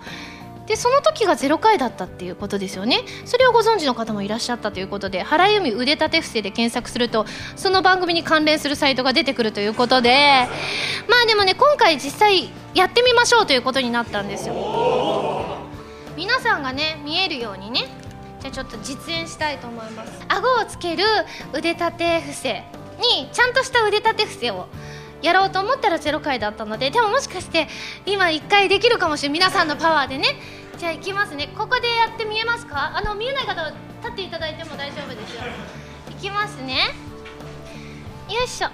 でその時が0回だったっていうことですよね。それをご存知の方もいらっしゃったということで原由美腕立て伏せで検索するとその番組に関連するサイトが出てくるということでまあでもね今回実際やってみましょうということになったんですよ。皆さんがね見えるようにねじゃあちょっと実演したいと思います。顎をつける腕立て伏せにちゃんとした腕立て伏せをやろうと思ったら0回だったのででももしかして今1回できるかもしれない皆さんのパワーでね。じゃあいきますね。ここでやって見えますか？あの見えない方は立っていただいても大丈夫ですよ。いきますね。よいしょ。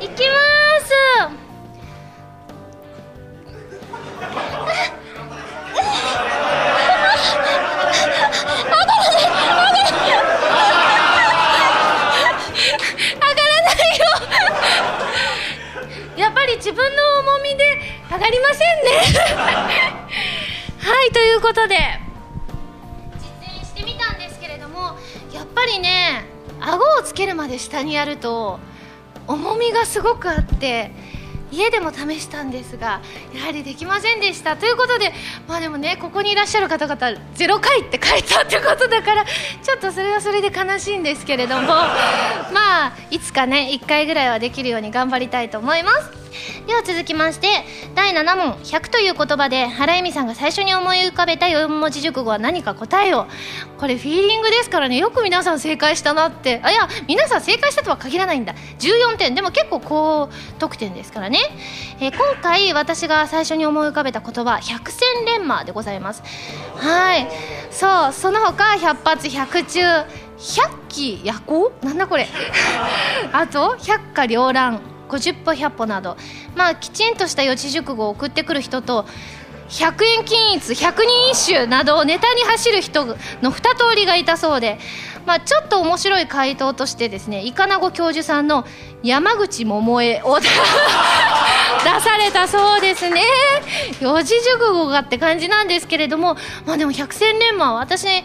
いきます。上がりませんね。はいということで。実演してみたんですけれどもやっぱりね顎をつけるまで下にやると重みがすごくあって家でも試したんですがやはりできませんでした。ということでまあでもねここにいらっしゃる方々0回って書いたってことだからちょっとそれはそれで悲しいんですけれども。まあいつかね1回ぐらいはできるように頑張りたいと思います。では続きまして第7問100という言葉で原由美さんが最初に思い浮かべた4文字熟語は何か答えを。これフィーリングですからねよく皆さん正解したなって。あいや皆さん正解したとは限らないんだ。14点。でも結構高得点ですからね、えー、今回私が最初に思い浮かべた言葉百戦錬磨でございます。はい。そうその他百発百中百鬼夜行？なんだこれ。[LAUGHS] あと百花繚乱。50歩100歩など、まあ、きちんとした四字熟語を送ってくる人と100円均一100人一首などをネタに走る人の2通りがいたそうで、まあ、ちょっと面白い回答としてですねイカナゴ教授さんの山口百恵を。出されたそうですね四字熟語がって感じなんですけれども、まあ、でも百戦錬磨私ね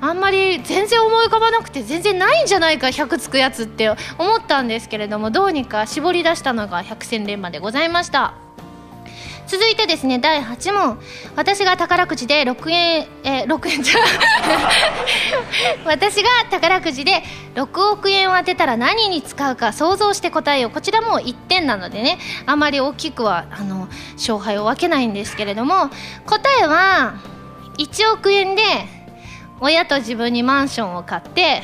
あんまり全然思い浮かばなくて全然ないんじゃないか100つくやつって思ったんですけれどもどうにか絞り出したのが百戦錬磨でございました。続いてですね第8問。私が宝くじで6円え、6円じゃ [LAUGHS] 私が宝くじで6億円を当てたら何に使うか想像して答えよう。こちらも1点なのでねあまり大きくはあの勝敗を分けないんですけれども答えは1億円で親と自分にマンションを買って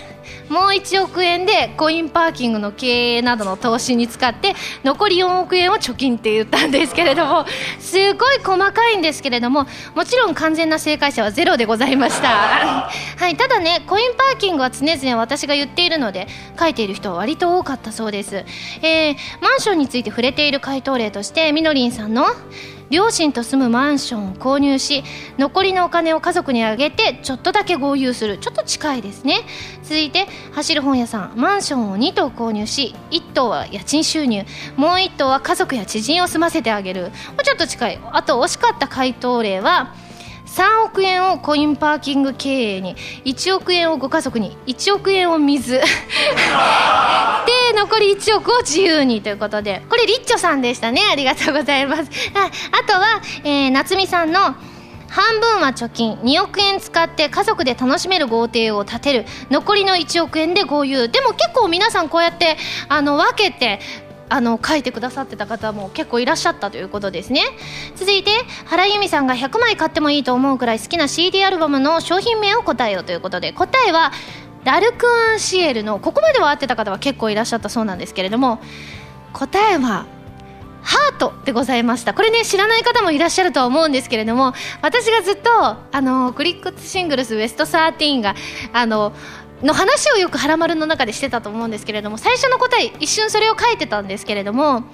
もう1億円でコインパーキングの経営などの投資に使って残り4億円を貯金って言ったんですけれどもすごい細かいんですけれどももちろん完全な正解者はゼロでございました。[LAUGHS] はいただねコインパーキングは常々私が言っているので書いている人は割と多かったそうです、えー、マンションについて触れている回答例としてみのりんさんの両親と住むマンションを購入し残りのお金を家族にあげてちょっとだけ合流する。ちょっと近いですね。続いて走る本屋さんマンションを2棟購入し1棟は家賃収入。もう1棟は家族や知人を住ませてあげる。ちょっと近い。あと惜しかった回答例は3億円をコインパーキング経営に1億円をご家族に1億円を水。[LAUGHS] で残り1億を自由にということで。これリッチョさんでしたね。ありがとうございます。ああとは、えー、夏美さんの半分は貯金。2億円使って家族で楽しめる豪邸を建てる。残りの1億円で豪遊。でも結構皆さんこうやってあの分けてあの書いてくださってた方も結構いらっしゃったということですね。続いて原由美さんが100枚買ってもいいと思うくらい好きな CD アルバムの商品名を答えようということで答えはラルク・アンシエルのここまでは合ってた方は結構いらっしゃったそうなんですけれども答えはハートでございました。これね知らない方もいらっしゃるとは思うんですけれども私がずっとあのクリックシングルスウエスト13があのの話をよく「はらまる」の中でしてたと思うんですけれども最初の答え一瞬それを書いてたんですけれども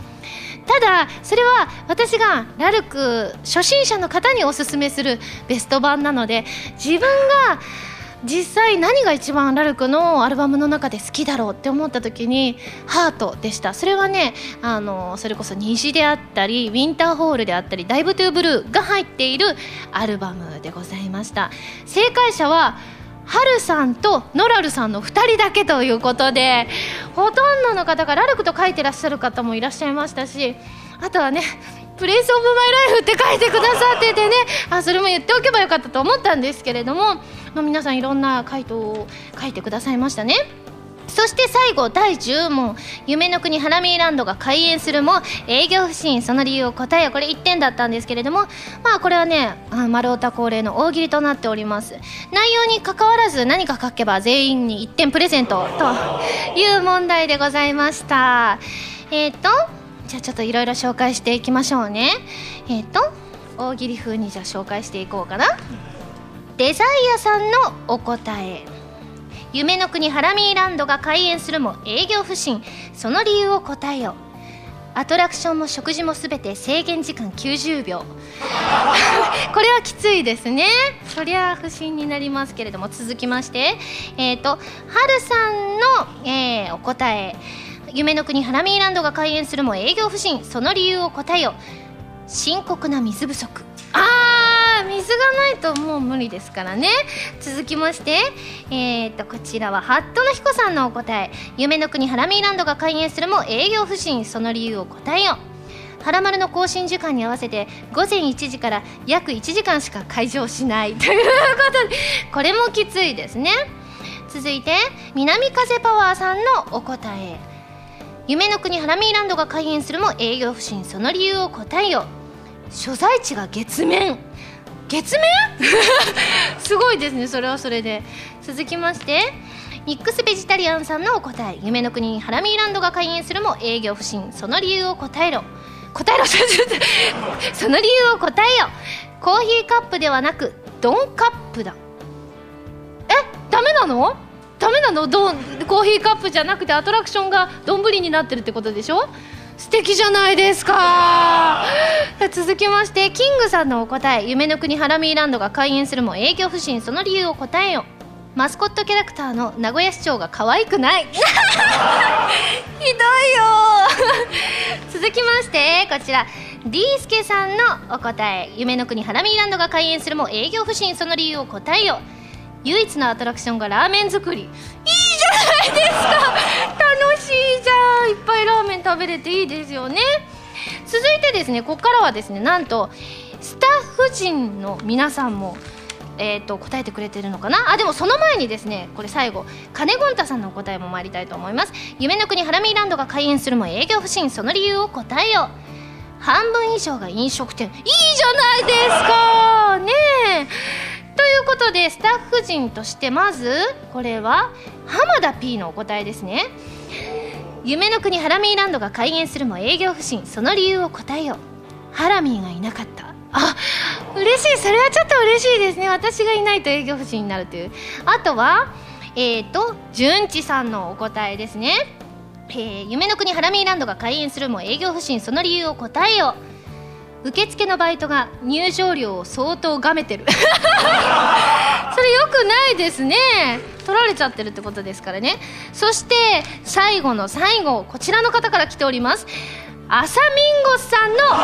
ただそれは私がラルク初心者の方におすすめするベスト版なので自分が実際何が一番ラルクのアルバムの中で好きだろうって思った時に「ハート」でした。それはねあのそれこそ虹であったりウィンターホールであったりダイブ・トゥ・ブルーが入っているアルバムでございました。正解者はハルさんとノラルさんの2人だけということでほとんどの方がラルクと書いてらっしゃる方もいらっしゃいましたしあとはねプレイスオブマイライフって書いてくださっててねあそれも言っておけばよかったと思ったんですけれども、まあ、皆さんいろんな回答を書いてくださいましたね。そして最後第10問夢の国ハラミーランドが開園するも営業不振その理由を答えこれ1点だったんですけれどもまあこれはね丸太恒例の大喜利となっております。内容にかかわらず何か書けば全員に1点プレゼントという問題でございました。えっ、ー、とじゃあちょっといろいろ紹介していきましょうね。えっ、ー、と大喜利風にじゃあ紹介していこうかな。デザイアさんのお答え。夢の国ハラミーランドが開園するも営業不振。その理由を答えよアトラクションも食事もすべて制限時間90秒。[LAUGHS] これはきついですね。そりゃ不審になりますけれども。続きまして。えっ、ー、とはるさんの、えー、お答え。夢の国ハラミーランドが開園するも営業不振。その理由を答えよ深刻な水不足。あ水がないともう無理ですからね。続きましてえー、とこちらはハットの彦さんのお答え。夢の国ハラミーランドが開園するも営業不振その理由を答えよはらまるの更新時間に合わせて午前1時から約1時間しか開場しない。ということでこれもきついですね。続いて南風パワーさんのお答え。夢の国ハラミーランドが開園するも営業不振その理由を答えよ所在地が月面。月面？[LAUGHS] すごいですねそれはそれで。続きましてミックスベジタリアンさんのお答え。夢の国ハラミーランドが開園するも営業不振。その理由を答えろ。答えろ [LAUGHS] その理由を答えよ。コーヒーカップではなくドンカップだ。えダメなの？ダメなの？ドンコーヒーカップじゃなくてアトラクションが丼になってるってことでしょ？素敵じゃないですか。続きましてキングさんのお答え夢の国ハラミーランドが開園するも営業不振その理由を答えよマスコットキャラクターの名古屋市長が可愛くない。[LAUGHS] ひどいよ。[LAUGHS] 続きましてこちら。D スケさんのお答え夢の国ハラミーランドが開園するも営業不振その理由を答えよ唯一のアトラクションがラーメン作り。いいじゃないですか。じゃんいっぱいラーメン食べれていいですよね。続いてですねここからはですねなんとスタッフ陣の皆さんもえーと、答えてくれてるのかな？あでもその前にですねこれ最後金ゴンタさんの答えも参りたいと思います。夢の国ハラミーランドが開園するも営業不振その理由を答えよう。半分以上が飲食店。いいじゃないですか！ねえ。ということでスタッフ陣としてまずこれは浜田 P のお答えですね。夢の国ハラミーランドが開園するも営業不振。その理由を答えよう。ハラミーがいなかった。あ嬉しい。それはちょっと嬉しいですね。私がいないと営業不振になるという。あとはえっ、ー、と純知さんのお答えですね。えー、夢の国ハラミーランドが開園するも営業不振。その理由を答えよう。受付のバイトが入場料を相当がめてる。[LAUGHS] それよくないですね。取られちゃってるってことですからね。そして最後の最後こちらの方から来ております。アサミンゴスさんのお答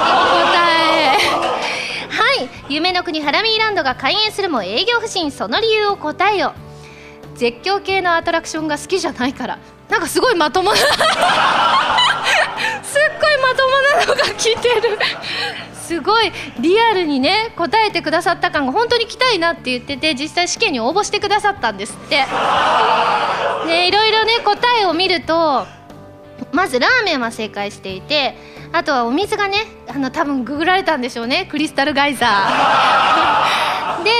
え。[LAUGHS] はい。夢の国ハラミーランドが開園するも営業不振。その理由を答えよ絶叫系のアトラクションが好きじゃないから。なんかすごいまともな。すっごいまともなのが来てる。すごいリアルにね答えてくださった感が本当に来たいなって言ってて実際試験に応募してくださったんですって。ねいろいろね答えを見るとまずラーメンは正解していてあとはお水がねあの多分ググられたんでしょうねクリスタルガイザー。で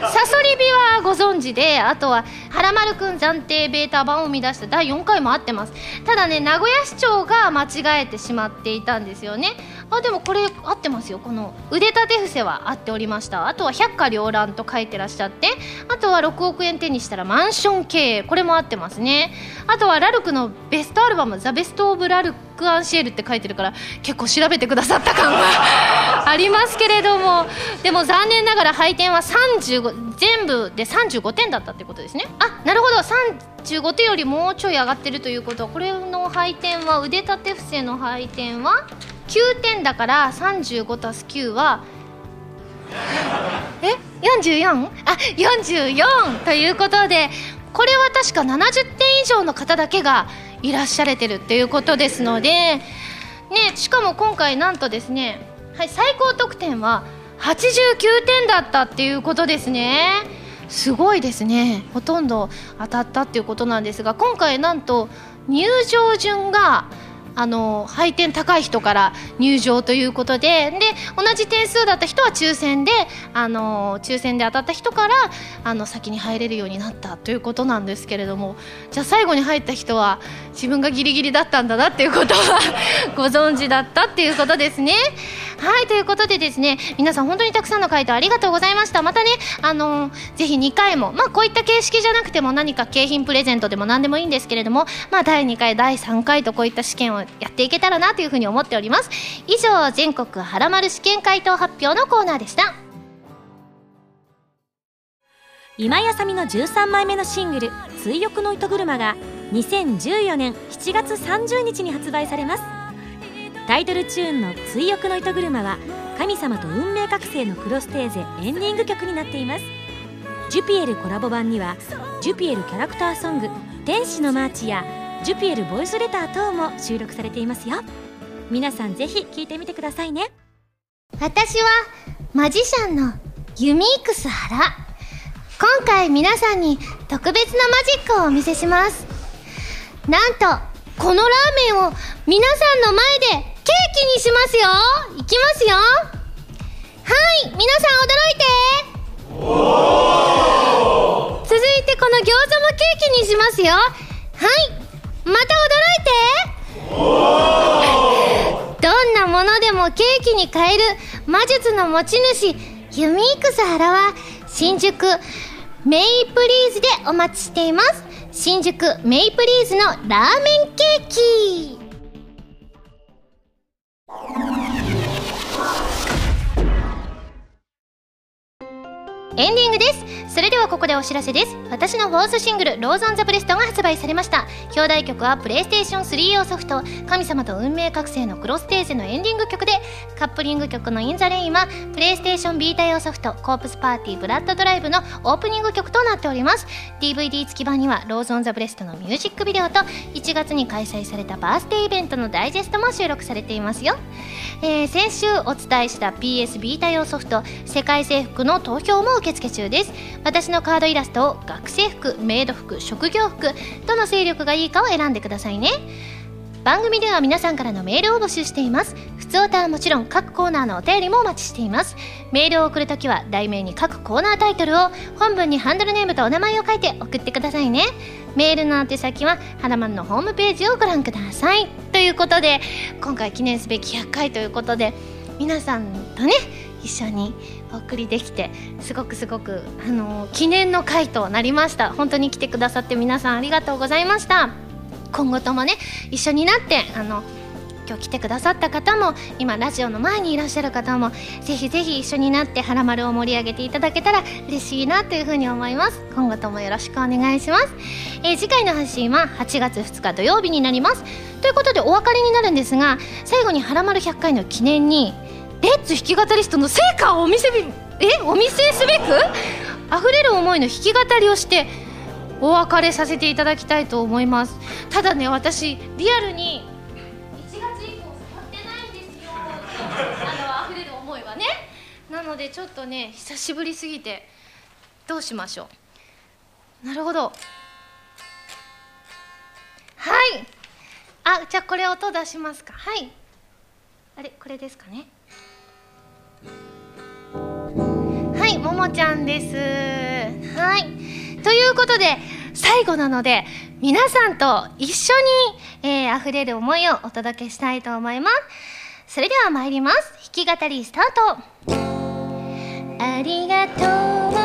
サソリビはご存知であとは「はらまるくん暫定ベータ版」を生み出した第4回も合ってます。ただね名古屋市長が間違えてしまっていたんですよね。あでもこれ合ってますよ。この腕立て伏せは合っておりました。あとは百花繚乱と書いてらっしゃってあとは6億円手にしたらマンション経営。これも合ってますね。あとはラルクのベストアルバム「ザ・ベスト・オブ・ラルク・アンシエル」って書いてるから結構調べてくださった感が [LAUGHS] ありますけれども。でも残念ながら配点は35全部で35点だったってことですね。あなるほど。35点よりもうちょい上がってるということ。はこれの配点は腕立て伏せの配点は9点だから35たす9はえ 44? あ44ということでこれは確か70点以上の方だけがいらっしゃれてるっていうことですので、ね、しかも今回なんとですね、はい、最高得点は89点だったっていうことですね。すごいですね。ほとんど当たったっていうことなんですが今回なんと入場順があの配点高い人から入場ということでで同じ点数だった人は抽選であの抽選で当たった人からあの先に入れるようになったということなんですけれどもじゃあ最後に入った人は自分がギリギリだったんだなっていうことは [LAUGHS] ご存知だったっていうことですね。はいということでですね皆さん本当にたくさんの回答ありがとうございましたまたねあのー、ぜひ2回もまあこういった形式じゃなくても何か景品プレゼントでも何でもいいんですけれどもまあ第2回第3回とこういった試験をやっていけたらなというふうに思っております。以上全国はらまる試験回答発表のコーナーでした。今井あさみの13枚目のシングル「追憶の糸車」が2014年7月30日に発売されます。タイトルチューンの「追憶の糸車」は神様と運命覚醒のクロステーゼエンディング曲になっています。ジュピエルコラボ版にはジュピエルキャラクターソング「天使のマーチ」やジュピエルボイスレター等も収録されていますよ。皆さんぜひ聴いてみてくださいね。私はマジシャンのユミークス原。今回皆さんに特別なマジックをお見せします。なんとこのラーメンを皆さんの前でケーキにしますよ。いきますよ。はい皆さん驚いて。続いてこの餃子もケーキにしますよ。はいまた驚いて。どんなものでもケーキに変える魔術の持ち主ユミークス原は新宿メイプリーズでお待ちしています。新宿メイプリーズのラーメンケーキ。エンディングです。それではここでお知らせです。私のフォースシングル「 Rose on the breast」が発売されました。表題曲はプレイステーション3用ソフト「神様と運命覚醒のクロステーゼ」のエンディング曲でカップリング曲の「 IN THE RAIN」はプレイステーションビータ用ソフト「コープスパーティーブラッドドライブ」のオープニング曲となっております。DVD 付き版には「ローズ・オン・ザ・ブレスト」のミュージックビデオと1月に開催されたバースデーイベントのダイジェストも収録されていますよ。えー、先週お伝えした PS ビータ用ソフト世界征服の投票も受付中です。私のカードイラストを学生服メイド服職業服どの勢力がいいかを選んでくださいね。番組では皆さんからのメールを募集しています。ふつおたはもちろん各コーナーのお便りもお待ちしています。メールを送るときは題名に各コーナータイトルを本文にハンドルネームとお名前を書いて送ってくださいね。メールの宛先ははらまんのホームページをご覧ください。ということで今回記念すべき100回ということで皆さんとね一緒にお送りできてすごくすごくあの記念の回となりました。本当に来てくださって皆さんありがとうございました。今後ともね一緒になってあの今日来てくださった方も今ラジオの前にいらっしゃる方もぜひぜひ一緒になって「はらまる」を盛り上げていただけたら嬉しいなというふうに思います。今後ともよろしくお願いします、えー、次回の発信は8月2日土曜日になります。ということでお別れになるんですが最後に「はらまる100回」の記念にレッツ弾き語りストの成果をお見せえお見せすべく？溢れる思いの弾き語りをしてお別れさせていただきたいと思います。ただね私リアルに1月以降触ってないんですよ。あの溢れる思いはね。なのでちょっとね久しぶりすぎてどうしましょう。なるほど。はい。あじゃあこれ音出しますか。はい。あれこれですかね。はいももちゃんです。はい。ということで最後なので皆さんと一緒に、えー、溢れる思いをお届けしたいと思います。それでは参ります。弾き語りスタート。ありがとう。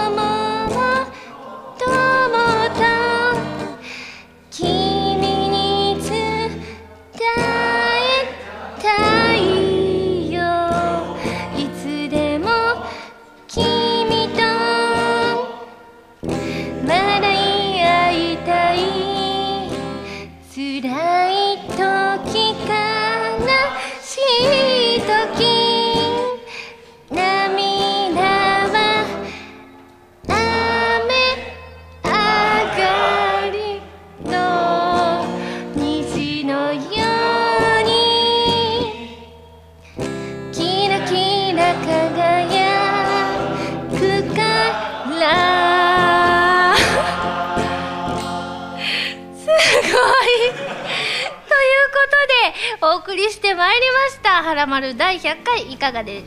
送りしてまいりました。はらまる第100回いかがで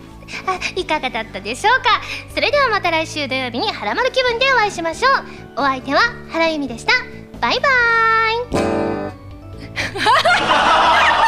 いかがだったでしょうか？それではまた来週土曜日にはらまる気分でお会いしましょう。お相手は原由美でした。バイバーイ。[LAUGHS]